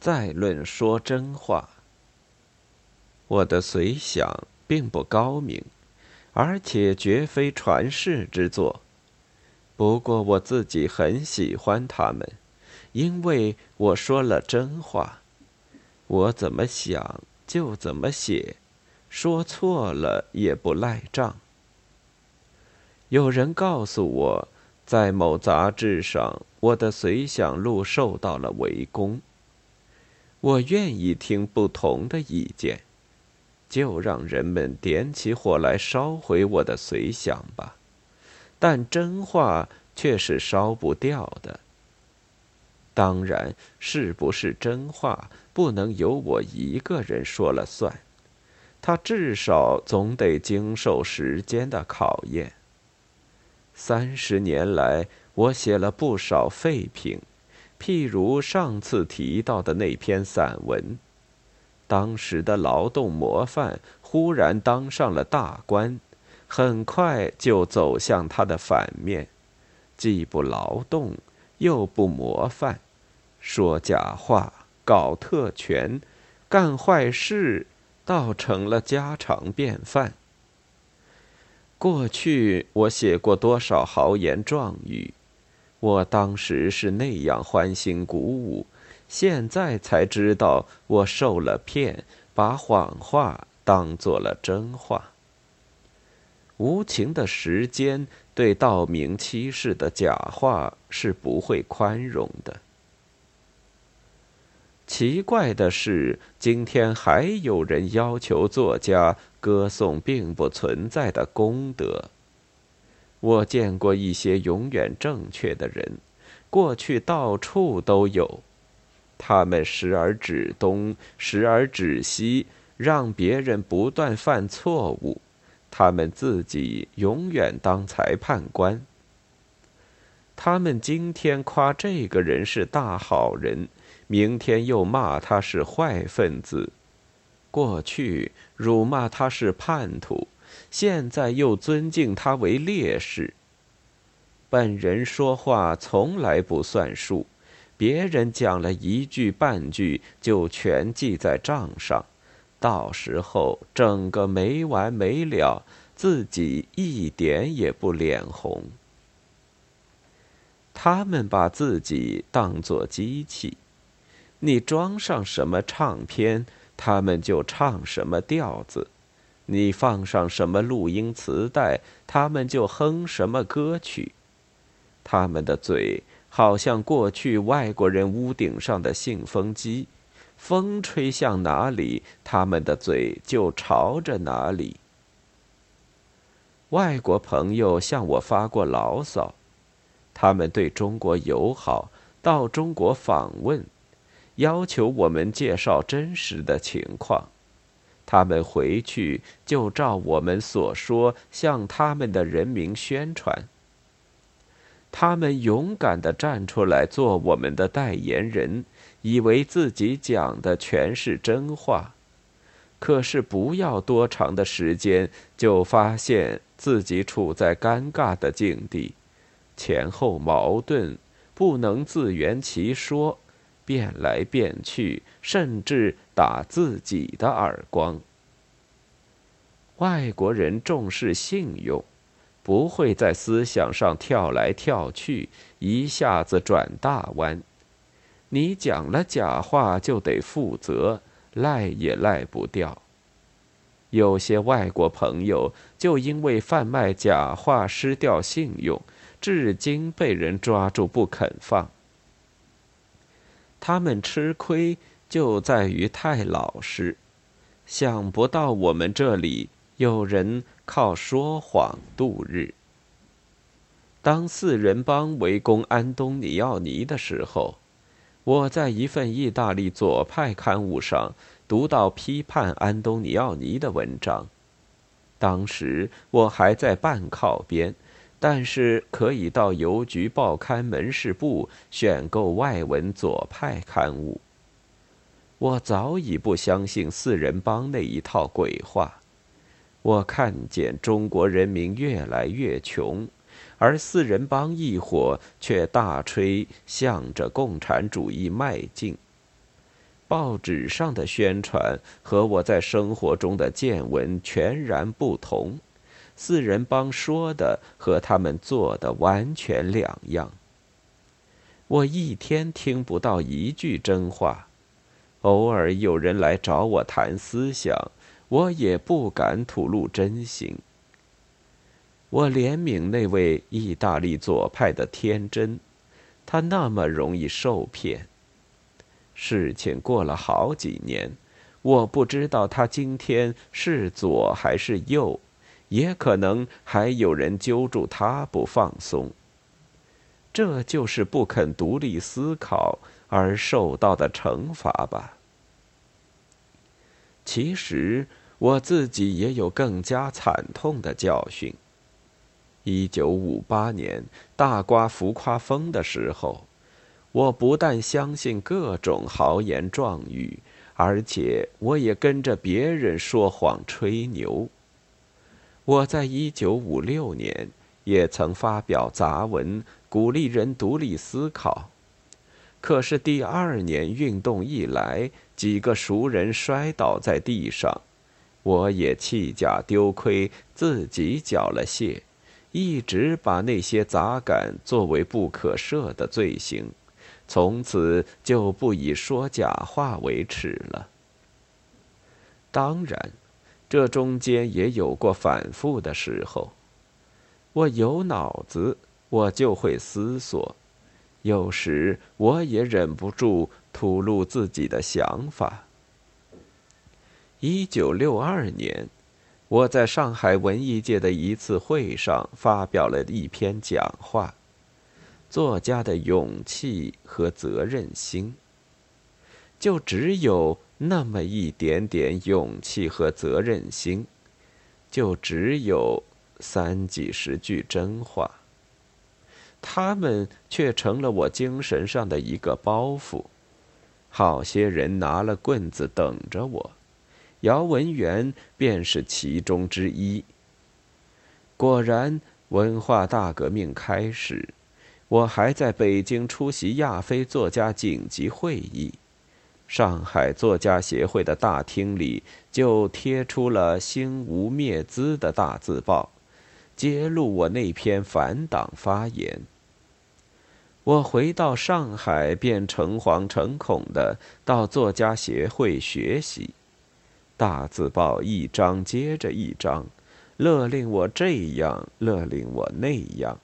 再论说真话。我的随想并不高明，而且绝非传世之作。不过我自己很喜欢他们，因为我说了真话。我怎么想就怎么写，说错了也不赖账。有人告诉我，在某杂志上，我的随想录受到了围攻。我愿意听不同的意见。就让人们点起火来烧毁我的随想吧，但真话却是烧不掉的。当然，是不是真话，不能由我一个人说了算，他至少总得经受时间的考验。三十年来，我写了不少废品，譬如上次提到的那篇散文。当时的劳动模范忽然当上了大官，很快就走向他的反面，既不劳动，又不模范，说假话，搞特权，干坏事，倒成了家常便饭。过去我写过多少豪言壮语，我当时是那样欢欣鼓舞。现在才知道，我受了骗，把谎话当做了真话。无情的时间对道明欺世的假话是不会宽容的。奇怪的是，今天还有人要求作家歌颂并不存在的功德。我见过一些永远正确的人，过去到处都有。他们时而指东，时而指西，让别人不断犯错误，他们自己永远当裁判官。他们今天夸这个人是大好人，明天又骂他是坏分子；过去辱骂他是叛徒，现在又尊敬他为烈士。本人说话从来不算数。别人讲了一句半句，就全记在账上，到时候整个没完没了，自己一点也不脸红。他们把自己当作机器，你装上什么唱片，他们就唱什么调子；你放上什么录音磁带，他们就哼什么歌曲。他们的嘴。好像过去外国人屋顶上的信封机，风吹向哪里，他们的嘴就朝着哪里。外国朋友向我发过牢骚，他们对中国友好，到中国访问，要求我们介绍真实的情况。他们回去就照我们所说，向他们的人民宣传。他们勇敢地站出来做我们的代言人，以为自己讲的全是真话，可是不要多长的时间，就发现自己处在尴尬的境地，前后矛盾，不能自圆其说，变来变去，甚至打自己的耳光。外国人重视信用。不会在思想上跳来跳去，一下子转大弯。你讲了假话就得负责，赖也赖不掉。有些外国朋友就因为贩卖假话失掉信用，至今被人抓住不肯放。他们吃亏就在于太老实，想不到我们这里有人。靠说谎度日。当四人帮围攻安东尼奥尼的时候，我在一份意大利左派刊物上读到批判安东尼奥尼的文章。当时我还在半靠边，但是可以到邮局报刊门市部选购外文左派刊物。我早已不相信四人帮那一套鬼话。我看见中国人民越来越穷，而四人帮一伙却大吹向着共产主义迈进。报纸上的宣传和我在生活中的见闻全然不同，四人帮说的和他们做的完全两样。我一天听不到一句真话，偶尔有人来找我谈思想，我也不敢吐露真心。我怜悯那位意大利左派的天真，他那么容易受骗。事情过了好几年，我不知道他今天是左还是右，也可能还有人揪住他不放松。这就是不肯独立思考而受到的惩罚吧。其实我自己也有更加惨痛的教训。一九五八年大刮浮夸风的时候，我不但相信各种豪言壮语，而且我也跟着别人说谎吹牛。我在一九五六年也曾发表杂文。鼓励人独立思考，可是第二年运动一来，几个熟人摔倒在地上，我也弃甲丢盔，自己缴了械，一直把那些杂感作为不可赦的罪行，从此就不以说假话为耻了。当然，这中间也有过反复的时候，我有脑子。我就会思索，有时我也忍不住吐露自己的想法。一九六二年，我在上海文艺界的一次会上发表了一篇讲话：作家的勇气和责任心。就只有那么一点点勇气和责任心，就只有三几十句真话。他们却成了我精神上的一个包袱，好些人拿了棍子等着我，姚文元便是其中之一。果然，文化大革命开始，我还在北京出席亚非作家紧急会议，上海作家协会的大厅里就贴出了“兴无灭资”的大字报。揭露我那篇反党发言。我回到上海，便诚惶诚恐的到作家协会学习。大字报一张接着一张，勒令我这样，勒令我那样，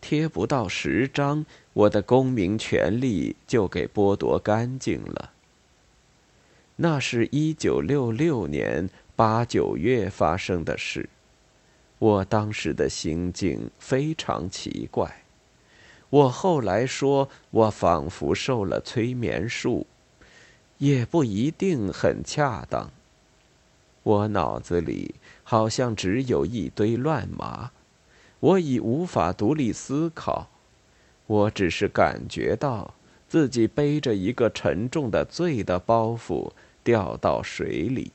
贴不到十张，我的公民权利就给剥夺干净了。那是一九六六年八九月发生的事。我当时的心境非常奇怪，我后来说我仿佛受了催眠术，也不一定很恰当。我脑子里好像只有一堆乱麻，我已无法独立思考，我只是感觉到自己背着一个沉重的罪的包袱掉到水里，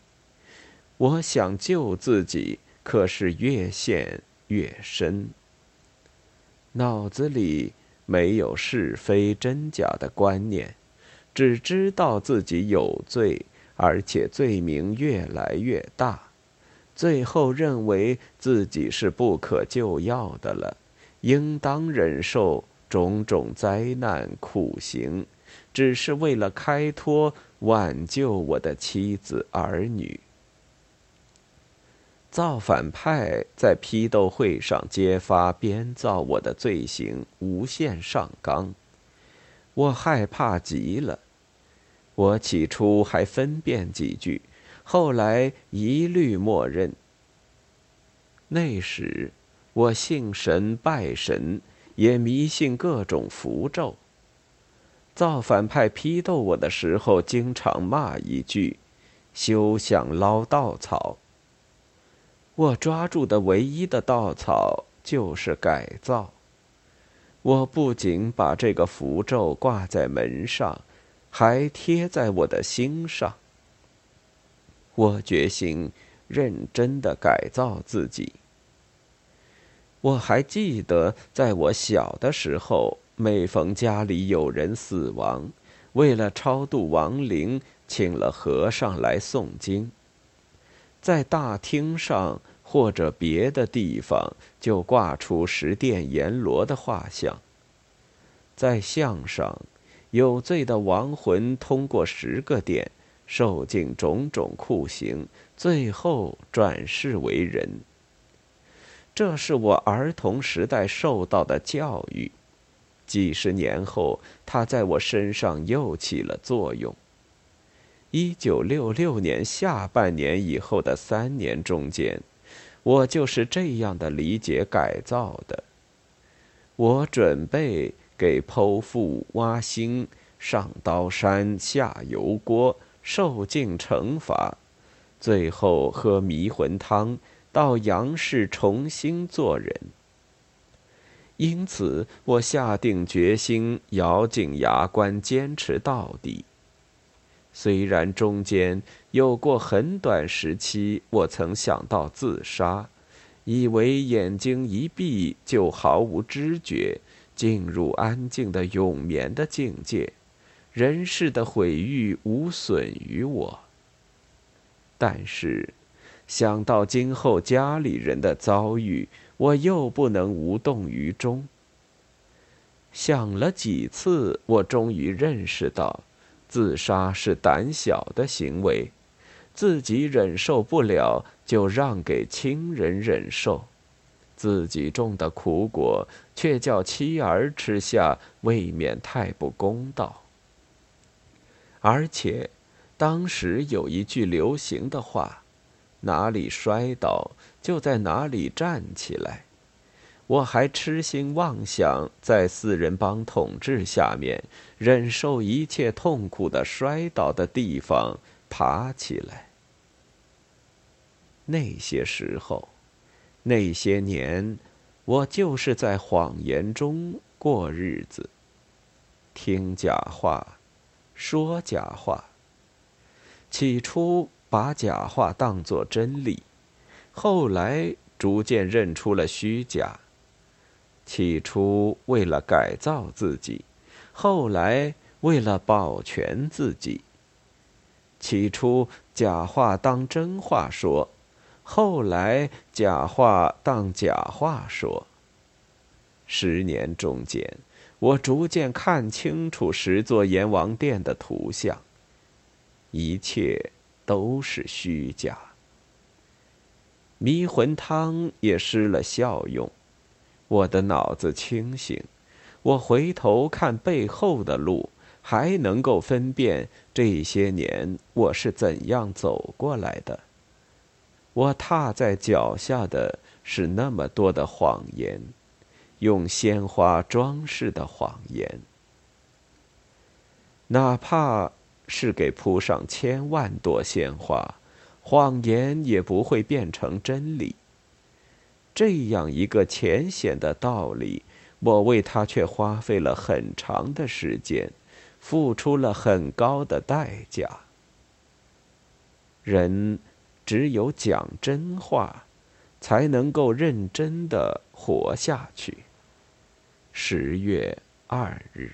我想救自己。可是越陷越深。脑子里没有是非真假的观念，只知道自己有罪，而且罪名越来越大，最后认为自己是不可救药的了，应当忍受种种灾难苦刑，只是为了开脱、挽救我的妻子儿女。造反派在批斗会上揭发编造我的罪行，无限上纲。我害怕极了。我起初还分辨几句，后来一律默认。那时我信神拜神，也迷信各种符咒。造反派批斗我的时候，经常骂一句：“休想捞稻草。”我抓住的唯一的稻草就是改造。我不仅把这个符咒挂在门上，还贴在我的心上。我决心认真的改造自己。我还记得，在我小的时候，每逢家里有人死亡，为了超度亡灵，请了和尚来诵经。在大厅上或者别的地方，就挂出十殿阎罗的画像。在像上，有罪的亡魂通过十个殿，受尽种种酷刑，最后转世为人。这是我儿童时代受到的教育。几十年后，它在我身上又起了作用。一九六六年下半年以后的三年中间，我就是这样的理解改造的。我准备给剖腹、挖心、上刀山、下油锅、受尽惩罚，最后喝迷魂汤，到阳世重新做人。因此，我下定决心，咬紧牙关，坚持到底。虽然中间有过很短时期，我曾想到自杀，以为眼睛一闭就毫无知觉，进入安静的永眠的境界，人世的毁誉无损于我。但是，想到今后家里人的遭遇，我又不能无动于衷。想了几次，我终于认识到，自杀是胆小的行为，自己忍受不了就让给亲人忍受，自己种的苦果却叫妻儿吃下，未免太不公道。而且，当时有一句流行的话。哪里摔倒，就在哪里站起来。我还痴心妄想在四人帮统治下面，忍受一切痛苦的摔倒的地方爬起来。那些时候，那些年，我就是在谎言中过日子，听假话，说假话。起初。把假话当作真理，后来逐渐认出了虚假。起初为了改造自己，后来为了保全自己。起初假话当真话说，后来假话当假话说。十年中间，我逐渐看清楚十座阎王殿的图像，一切。都是虚假，迷魂汤也失了效用。我的脑子清醒，我回头看背后的路，还能够分辨这些年我是怎样走过来的。我踏在脚下的是那么多的谎言，用鲜花装饰的谎言，哪怕。是给铺上千万朵鲜花，谎言也不会变成真理。这样一个浅显的道理，我为他却花费了很长的时间，付出了很高的代价。人只有讲真话，才能够认真的活下去。十月二日。